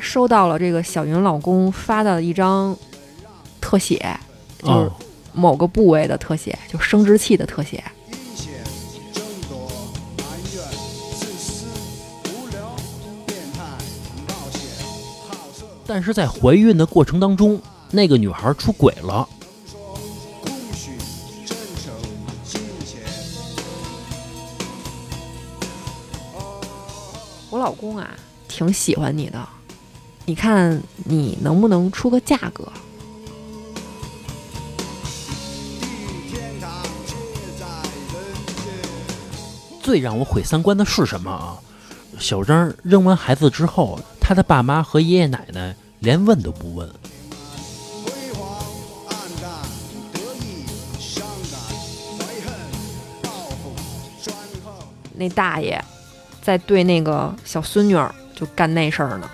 收到了这个小云老公发的一张特写，就是哦某个部位的特写，就生殖器的特写。但是在怀孕的过程当中，那个女孩出轨了。我老公啊，挺喜欢你的，你看你能不能出个价格？最让我毁三观的是什么啊？小张扔完孩子之后，他的爸妈和爷爷奶奶连问都不问。那大爷在对那个小孙女儿就干那事儿呢。